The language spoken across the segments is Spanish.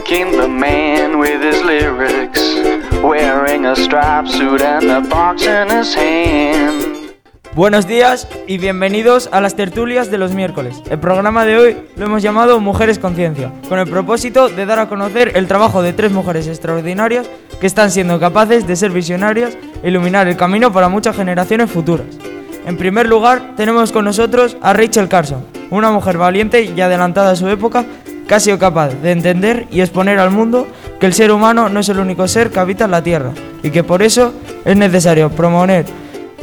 Smoking the man with his lyrics, wearing a suit and a box in his hand. Buenos días y bienvenidos a las tertulias de los miércoles. El programa de hoy lo hemos llamado Mujeres Conciencia, con el propósito de dar a conocer el trabajo de tres mujeres extraordinarias que están siendo capaces de ser visionarias e iluminar el camino para muchas generaciones futuras. En primer lugar, tenemos con nosotros a Rachel Carson, una mujer valiente y adelantada a su época que ha sido capaz de entender y exponer al mundo que el ser humano no es el único ser que habita en la Tierra y que por eso es necesario promover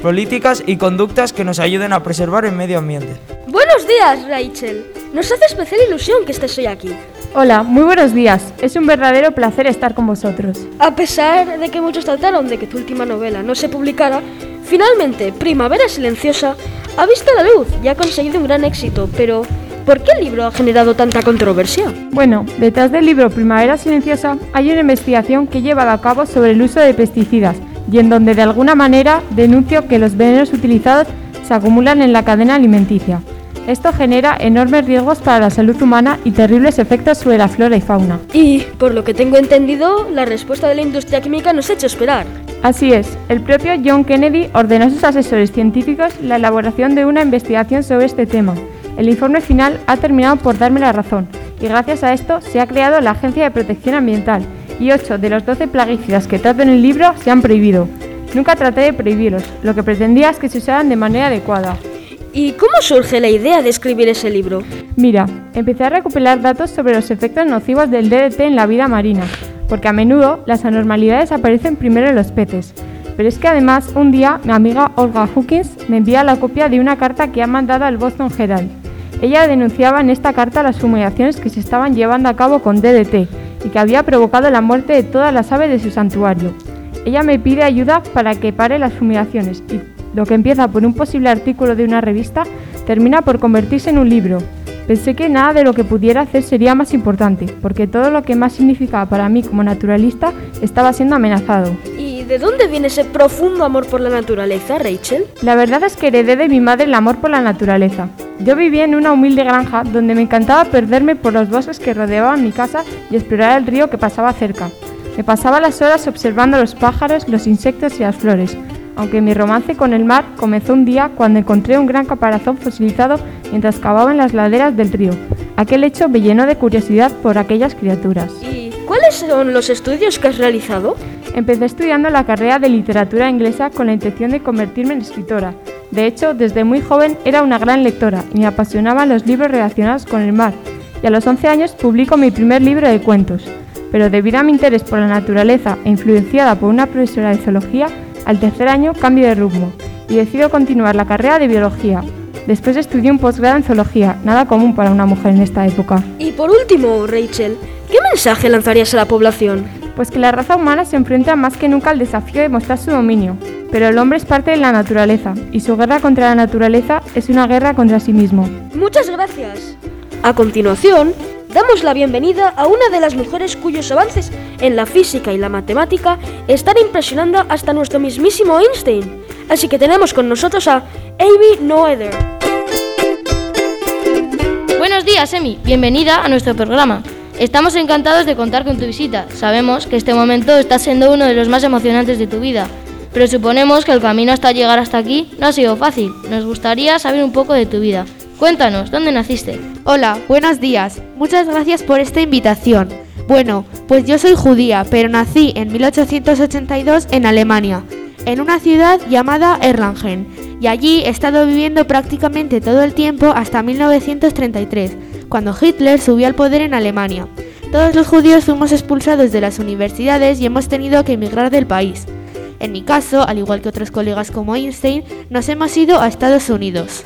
políticas y conductas que nos ayuden a preservar el medio ambiente. Buenos días, Rachel. Nos hace especial ilusión que estés hoy aquí. Hola, muy buenos días. Es un verdadero placer estar con vosotros. A pesar de que muchos trataron de que tu última novela no se publicara, finalmente Primavera Silenciosa ha visto la luz y ha conseguido un gran éxito, pero ¿por qué el libro ha generado tanta controversia? Bueno, detrás del libro Primavera Silenciosa hay una investigación que he llevado a cabo sobre el uso de pesticidas y en donde de alguna manera denuncio que los venenos utilizados se acumulan en la cadena alimenticia. Esto genera enormes riesgos para la salud humana y terribles efectos sobre la flora y fauna. Y, por lo que tengo entendido, la respuesta de la industria química nos ha hecho esperar. Así es, el propio John Kennedy ordenó a sus asesores científicos la elaboración de una investigación sobre este tema. El informe final ha terminado por darme la razón, y gracias a esto se ha creado la Agencia de Protección Ambiental, y 8 de los 12 plaguicidas que trato en el libro se han prohibido. Nunca traté de prohibirlos, lo que pretendía es que se usaran de manera adecuada. ¿Y cómo surge la idea de escribir ese libro? Mira, empecé a recopilar datos sobre los efectos nocivos del DDT en la vida marina, porque a menudo las anormalidades aparecen primero en los peces. Pero es que además un día mi amiga Olga Hawkins me envía la copia de una carta que ha mandado al Boston Herald. Ella denunciaba en esta carta las fumigaciones que se estaban llevando a cabo con DDT y que había provocado la muerte de todas las aves de su santuario. Ella me pide ayuda para que pare las fumigaciones y lo que empieza por un posible artículo de una revista termina por convertirse en un libro. Pensé que nada de lo que pudiera hacer sería más importante, porque todo lo que más significaba para mí como naturalista estaba siendo amenazado. ¿Y de dónde viene ese profundo amor por la naturaleza, Rachel? La verdad es que heredé de mi madre el amor por la naturaleza. Yo vivía en una humilde granja donde me encantaba perderme por los bosques que rodeaban mi casa y explorar el río que pasaba cerca. Me pasaba las horas observando los pájaros, los insectos y las flores, aunque mi romance con el mar comenzó un día cuando encontré un gran caparazón fosilizado mientras cavaba en las laderas del río. Aquel hecho me llenó de curiosidad por aquellas criaturas. ¿Y cuáles son los estudios que has realizado? Empecé estudiando la carrera de literatura inglesa con la intención de convertirme en escritora. De hecho, desde muy joven era una gran lectora y me apasionaban los libros relacionados con el mar. Y a los 11 años publico mi primer libro de cuentos. Pero debido a mi interés por la naturaleza e influenciada por una profesora de zoología, al tercer año cambio de rumbo y decido continuar la carrera de biología. Después estudié un posgrado en zoología, nada común para una mujer en esta época. Y por último, Rachel, ¿qué mensaje lanzarías a la población? Pues que la raza humana se enfrenta más que nunca al desafío de mostrar su dominio, pero el hombre es parte de la naturaleza y su guerra contra la naturaleza es una guerra contra sí mismo. Muchas gracias. A continuación, damos la bienvenida a una de las mujeres cuyos avances en la física y la matemática están impresionando hasta nuestro mismísimo Einstein. Así que tenemos con nosotros a Amy Noether. Buenos días, Emi. Bienvenida a nuestro programa. Estamos encantados de contar con tu visita. Sabemos que este momento está siendo uno de los más emocionantes de tu vida, pero suponemos que el camino hasta llegar hasta aquí no ha sido fácil. Nos gustaría saber un poco de tu vida. Cuéntanos, ¿dónde naciste? Hola, buenos días. Muchas gracias por esta invitación. Bueno, pues yo soy judía, pero nací en 1882 en Alemania, en una ciudad llamada Erlangen, y allí he estado viviendo prácticamente todo el tiempo hasta 1933, cuando Hitler subió al poder en Alemania. Todos los judíos fuimos expulsados de las universidades y hemos tenido que emigrar del país. En mi caso, al igual que otros colegas como Einstein, nos hemos ido a Estados Unidos.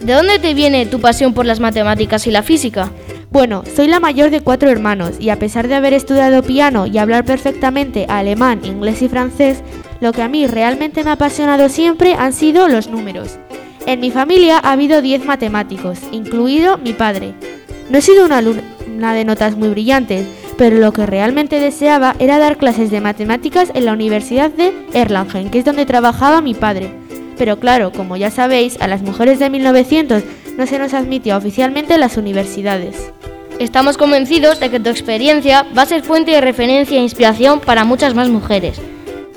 ¿De dónde te viene tu pasión por las matemáticas y la física? Bueno, soy la mayor de cuatro hermanos y a pesar de haber estudiado piano y hablar perfectamente alemán, inglés y francés, lo que a mí realmente me ha apasionado siempre han sido los números. En mi familia ha habido 10 matemáticos, incluido mi padre. No he sido una alumna de notas muy brillantes, pero lo que realmente deseaba era dar clases de matemáticas en la Universidad de Erlangen, que es donde trabajaba mi padre. Pero claro, como ya sabéis, a las mujeres de 1900 no se nos admitió oficialmente a las universidades. Estamos convencidos de que tu experiencia va a ser fuente de referencia e inspiración para muchas más mujeres.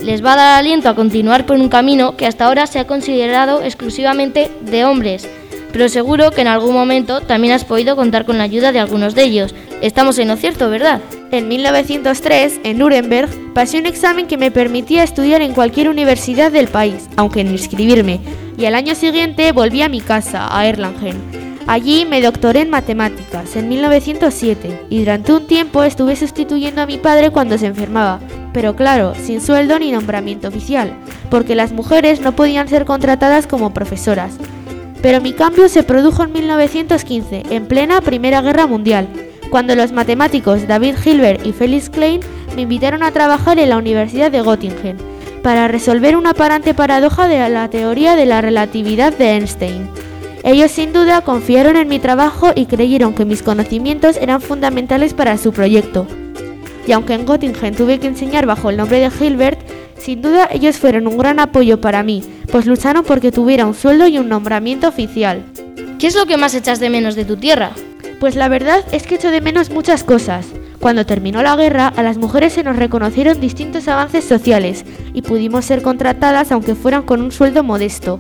Les va a dar aliento a continuar por un camino que hasta ahora se ha considerado exclusivamente de hombres, pero seguro que en algún momento también has podido contar con la ayuda de algunos de ellos. Estamos en lo cierto, ¿verdad? En 1903, en Nuremberg, pasé un examen que me permitía estudiar en cualquier universidad del país, aunque no inscribirme, y al año siguiente volví a mi casa, a Erlangen. Allí me doctoré en matemáticas, en 1907, y durante un tiempo estuve sustituyendo a mi padre cuando se enfermaba, pero claro, sin sueldo ni nombramiento oficial, porque las mujeres no podían ser contratadas como profesoras. Pero mi cambio se produjo en 1915, en plena Primera Guerra Mundial, cuando los matemáticos David Hilbert y Felix Klein me invitaron a trabajar en la Universidad de Göttingen para resolver una aparente paradoja de la teoría de la relatividad de Einstein. Ellos sin duda confiaron en mi trabajo y creyeron que mis conocimientos eran fundamentales para su proyecto. Y aunque en Göttingen tuve que enseñar bajo el nombre de Hilbert, sin duda ellos fueron un gran apoyo para mí, pues lucharon porque tuviera un sueldo y un nombramiento oficial. ¿Qué es lo que más echas de menos de tu tierra? Pues la verdad es que echo de menos muchas cosas. Cuando terminó la guerra, a las mujeres se nos reconocieron distintos avances sociales y pudimos ser contratadas aunque fueran con un sueldo modesto.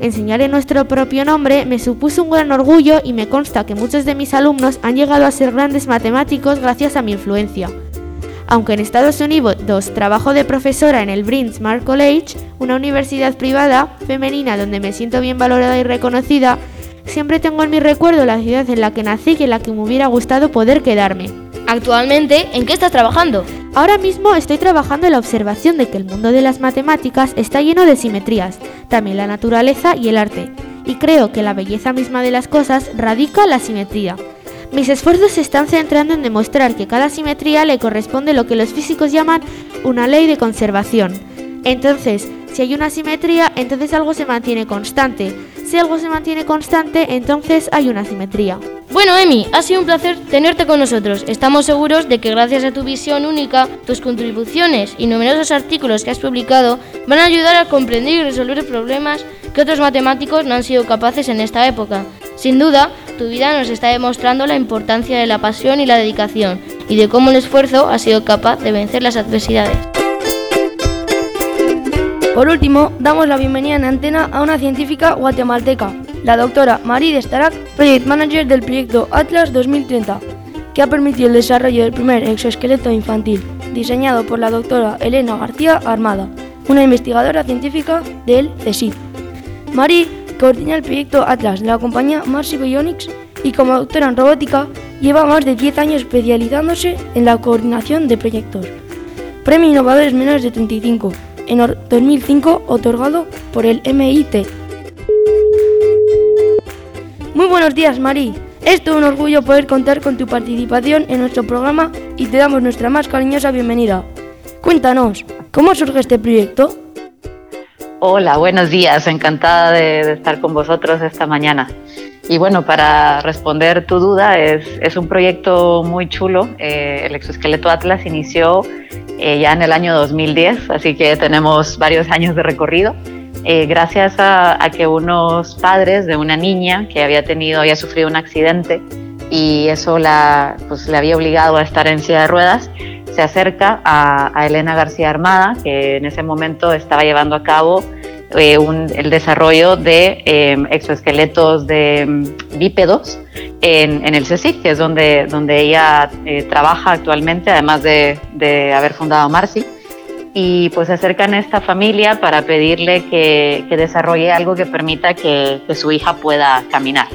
Enseñar en nuestro propio nombre me supuso un gran orgullo y me consta que muchos de mis alumnos han llegado a ser grandes matemáticos gracias a mi influencia. Aunque en Estados Unidos trabajo de profesora en el Bryn Mawr College, una universidad privada femenina donde me siento bien valorada y reconocida, siempre tengo en mi recuerdo la ciudad en la que nací y en la que me hubiera gustado poder quedarme. Actualmente, ¿en qué estás trabajando? Ahora mismo estoy trabajando en la observación de que el mundo de las matemáticas está lleno de simetrías, también la naturaleza y el arte, y creo que la belleza misma de las cosas radica en la simetría. Mis esfuerzos se están centrando en demostrar que cada simetría le corresponde lo que los físicos llaman una ley de conservación. Entonces, si hay una simetría, entonces algo se mantiene constante. Si algo se mantiene constante, entonces hay una simetría. Bueno, Emi, ha sido un placer tenerte con nosotros. Estamos seguros de que gracias a tu visión única, tus contribuciones y numerosos artículos que has publicado van a ayudar a comprender y resolver problemas que otros matemáticos no han sido capaces en esta época. Sin duda, tu vida nos está demostrando la importancia de la pasión y la dedicación y de cómo el esfuerzo ha sido capaz de vencer las adversidades. Por último, damos la bienvenida en antena a una científica guatemalteca, la doctora Marie Destarak, Project Manager del proyecto Atlas 2030, que ha permitido el desarrollo del primer exoesqueleto infantil, diseñado por la doctora Elena García Armada, una investigadora científica del CSIC. Marie coordina el proyecto Atlas de la compañía Marcy Bionics y como doctora en robótica lleva más de 10 años especializándose en la coordinación de proyectos. Premio Innovadores Menores de 35 en 2005 otorgado por el MIT. Muy buenos días, Mari. Es todo un orgullo poder contar con tu participación en nuestro programa y te damos nuestra más cariñosa bienvenida. Cuéntanos, ¿cómo surge este proyecto? Hola, buenos días. Encantada de, estar con vosotros esta mañana. Y bueno, para responder tu duda, es, es un proyecto muy chulo. Eh, el exoesqueleto Atlas inició eh, ya en el año 2010, así que tenemos varios años de recorrido. Eh, gracias a, que unos padres de una niña que había tenido, había sufrido un accidente y eso la, pues, le había obligado a estar en silla de ruedas, se acerca a, Elena García Armada, que en ese momento estaba llevando a cabo eh, el desarrollo de em, exoesqueletos de em, bípedos en, el CSIC, que es donde, ella eh, trabaja actualmente, además de, haber fundado Marcy. Y pues se acercan a esta familia para pedirle que, desarrolle algo que permita que, su hija pueda caminar.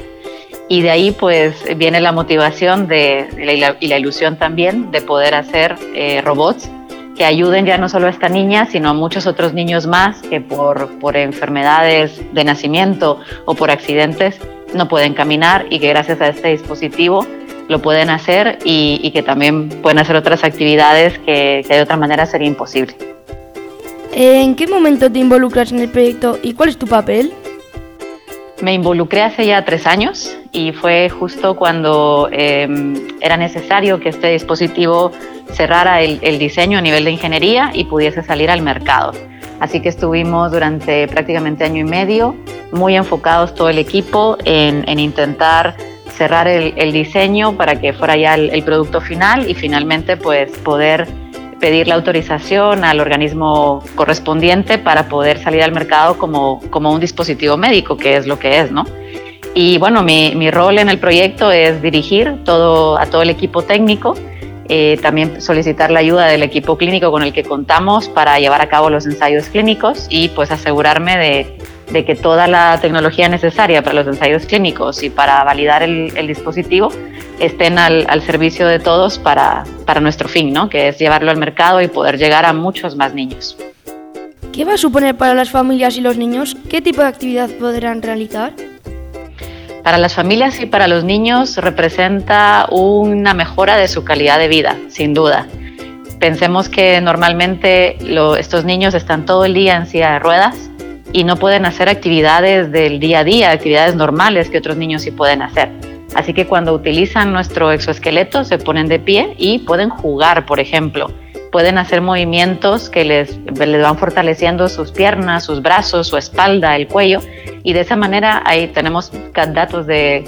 Y de ahí pues viene la motivación de, y, la, ilusión también de poder hacer eh, robots que ayuden ya no solo a esta niña, sino a muchos otros niños más que por, por enfermedades de nacimiento o por accidentes no pueden caminar y que gracias a este dispositivo lo pueden hacer y, que también pueden hacer otras actividades que, que de otra manera sería imposible. ¿En qué momento te involucras en el proyecto y cuál es tu papel? Me involucré hace ya tres años y fue justo cuando em, era necesario que este dispositivo cerrara el, diseño a nivel de ingeniería y pudiese salir al mercado. Así que estuvimos durante prácticamente año y medio muy enfocados todo el equipo en, intentar cerrar el, diseño para que fuera ya el, producto final y finalmente pues poder pedir la autorización al organismo correspondiente para poder salir al mercado como, como un dispositivo médico, que es lo que es, ¿no? Y bueno, mi, mi rol en el proyecto es dirigir todo, a todo el equipo técnico, eh, también solicitar la ayuda del equipo clínico con el que contamos para llevar a cabo los ensayos clínicos y pues asegurarme de, de que toda la tecnología necesaria para los ensayos clínicos y para validar el, el dispositivo estén al, al, servicio de todos para, para nuestro fin, ¿no? que es llevarlo al mercado y poder llegar a muchos más niños. ¿Qué va a suponer para las familias y los niños? ¿Qué tipo de actividad podrán realizar? Para las familias y para los niños representa una mejora de su calidad de vida, sin duda. Pensemos que normalmente estos niños están todo el día en silla de ruedas y no pueden hacer actividades del día a día, actividades normales que otros niños sí pueden hacer. Así que cuando utilizan nuestro exoesqueleto se ponen de pie y pueden jugar, por ejemplo pueden hacer movimientos que les, van fortaleciendo sus piernas, sus brazos, su espalda, el cuello. Y de esa manera ahí tenemos datos de,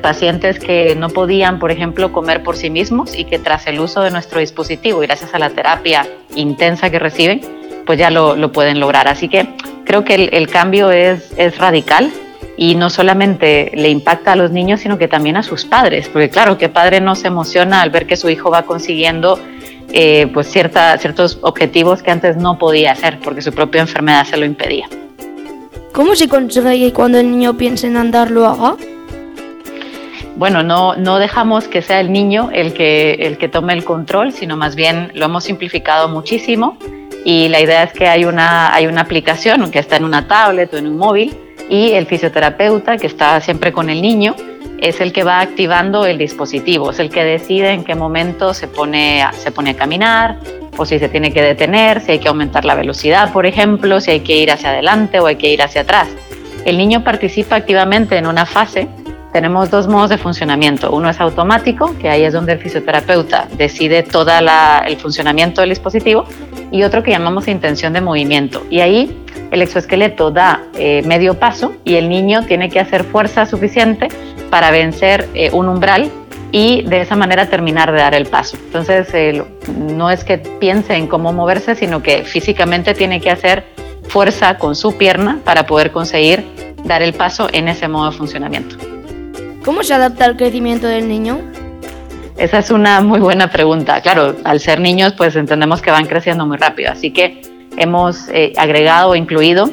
pacientes que no podían, por ejemplo, comer por sí mismos y que tras el uso de nuestro dispositivo y gracias a la terapia intensa que reciben, pues ya lo, pueden lograr. Así que creo que el, cambio es radical y no solamente le impacta a los niños, sino que también a sus padres, porque claro, ¿qué padre no se emociona al ver que su hijo va consiguiendo eh, pues cierta, ciertos objetivos que antes no podía hacer porque su propia enfermedad se lo impedía. ¿Cómo se consigue que cuando el niño piense en andar lo haga? Bueno, no, no dejamos que sea el niño el que, el que tome el control, sino más bien lo hemos simplificado muchísimo y la idea es que hay una, hay una aplicación que está en una tablet o en un móvil y el fisioterapeuta que está siempre con el niño es el que va activando el dispositivo, es el que decide en qué momento se pone, a, se pone a caminar o si se tiene que detener, si hay que aumentar la velocidad, por ejemplo, si hay que ir hacia adelante o hay que ir hacia atrás. El niño participa activamente en una fase. Tenemos dos modos de funcionamiento. Uno es automático, que ahí es donde el fisioterapeuta decide todo el funcionamiento del dispositivo, y otro que llamamos intención de movimiento. Y ahí el exoesqueleto da eh, medio paso y el niño tiene que hacer fuerza suficiente para vencer eh, un umbral y de esa manera terminar de dar el paso. Entonces, eh, no es que piense en cómo moverse, sino que físicamente tiene que hacer fuerza con su pierna para poder conseguir dar el paso en ese modo de funcionamiento. ¿Cómo se adapta al crecimiento del niño? Esa es una muy buena pregunta. Claro, al ser niños, pues entendemos que van creciendo muy rápido, así que hemos eh, agregado o incluido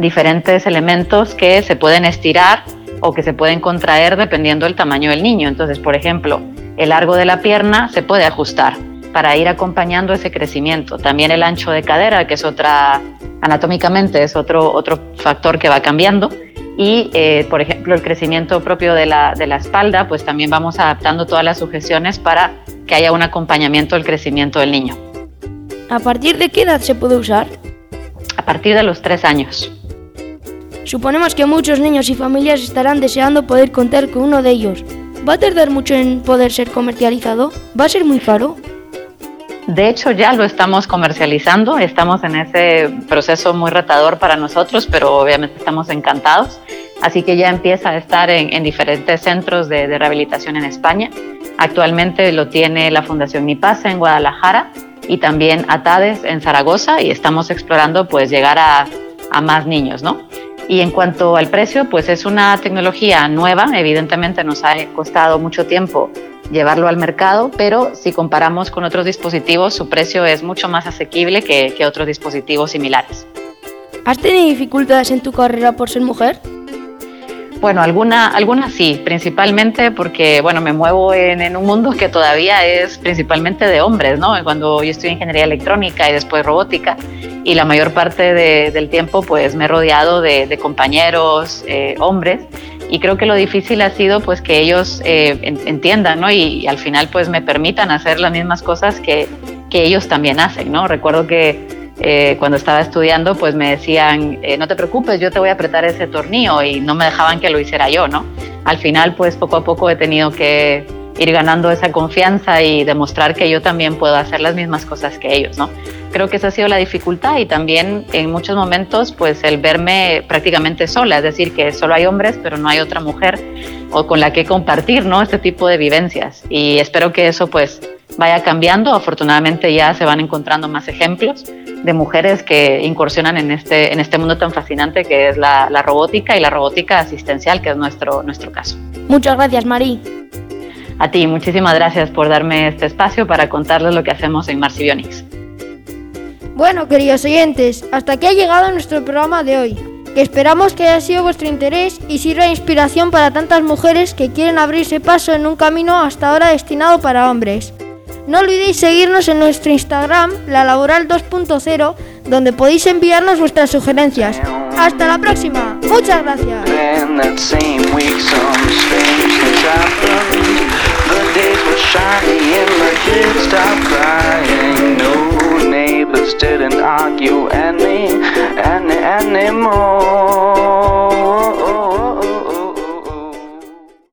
diferentes elementos que se pueden estirar o que se pueden contraer dependiendo del tamaño del niño. Entonces, por ejemplo, el largo de la pierna se puede ajustar para ir acompañando ese crecimiento. También el ancho de cadera, que es otra, anatómicamente es otro, otro factor que va cambiando. Y, eh, por ejemplo, el crecimiento propio de la, de la espalda, pues también vamos adaptando todas las sujeciones para que haya un acompañamiento del crecimiento del niño. ¿A partir de qué edad se puede usar? A partir de los tres años. Suponemos que muchos niños y familias estarán deseando poder contar con uno de ellos. ¿Va a tardar mucho en poder ser comercializado? ¿Va a ser muy caro? De hecho, ya lo estamos comercializando, estamos en ese proceso muy retador para nosotros, pero obviamente estamos encantados. Así que ya empieza a estar en, diferentes centros de, de, rehabilitación en España. Actualmente lo tiene la Fundación Nipasa en Guadalajara y también ATADES en Zaragoza y estamos explorando pues llegar a, a más niños, ¿no? Y en cuanto al precio, pues es una tecnología nueva, evidentemente nos ha costado mucho tiempo llevarlo al mercado, pero si comparamos con otros dispositivos, su precio es mucho más asequible que, que otros dispositivos similares. ¿Has tenido dificultades en tu carrera por ser mujer? Bueno, alguna, algunas sí, principalmente porque bueno, me muevo en, en, un mundo que todavía es principalmente de hombres, ¿no? Cuando yo estudié ingeniería electrónica y después robótica, y la mayor parte de, del tiempo pues me he rodeado de, de compañeros eh, hombres, y creo que lo difícil ha sido pues que ellos eh, entiendan, ¿no? Y, y, al final pues me permitan hacer las mismas cosas que, que ellos también hacen, ¿no? Recuerdo que eh, cuando estaba estudiando, pues me decían, eh, no te preocupes, yo te voy a apretar ese tornillo y no me dejaban que lo hiciera yo, ¿no? Al final, pues poco a poco he tenido que ir ganando esa confianza y demostrar que yo también puedo hacer las mismas cosas que ellos, ¿no? creo que esa ha sido la dificultad y también en muchos momentos pues el verme prácticamente sola, es decir, que solo hay hombres pero no hay otra mujer o con la que compartir ¿no? este tipo de vivencias y espero que eso pues vaya cambiando, afortunadamente ya se van encontrando más ejemplos de mujeres que incursionan en este, en este mundo tan fascinante que es la, la robótica y la robótica asistencial, que es nuestro, nuestro caso. Muchas gracias, Mari. A ti, muchísimas gracias por darme este espacio para contarles lo que hacemos en Marsibionics. Bueno, queridos oyentes, hasta aquí ha llegado nuestro programa de hoy, que esperamos que haya sido vuestro interés y sirva de inspiración para tantas mujeres que quieren abrirse paso en un camino hasta ahora destinado para hombres. No olvidéis seguirnos en nuestro Instagram, la laboral 2.0, donde podéis enviarnos vuestras sugerencias. Hasta la próxima. Muchas gracias.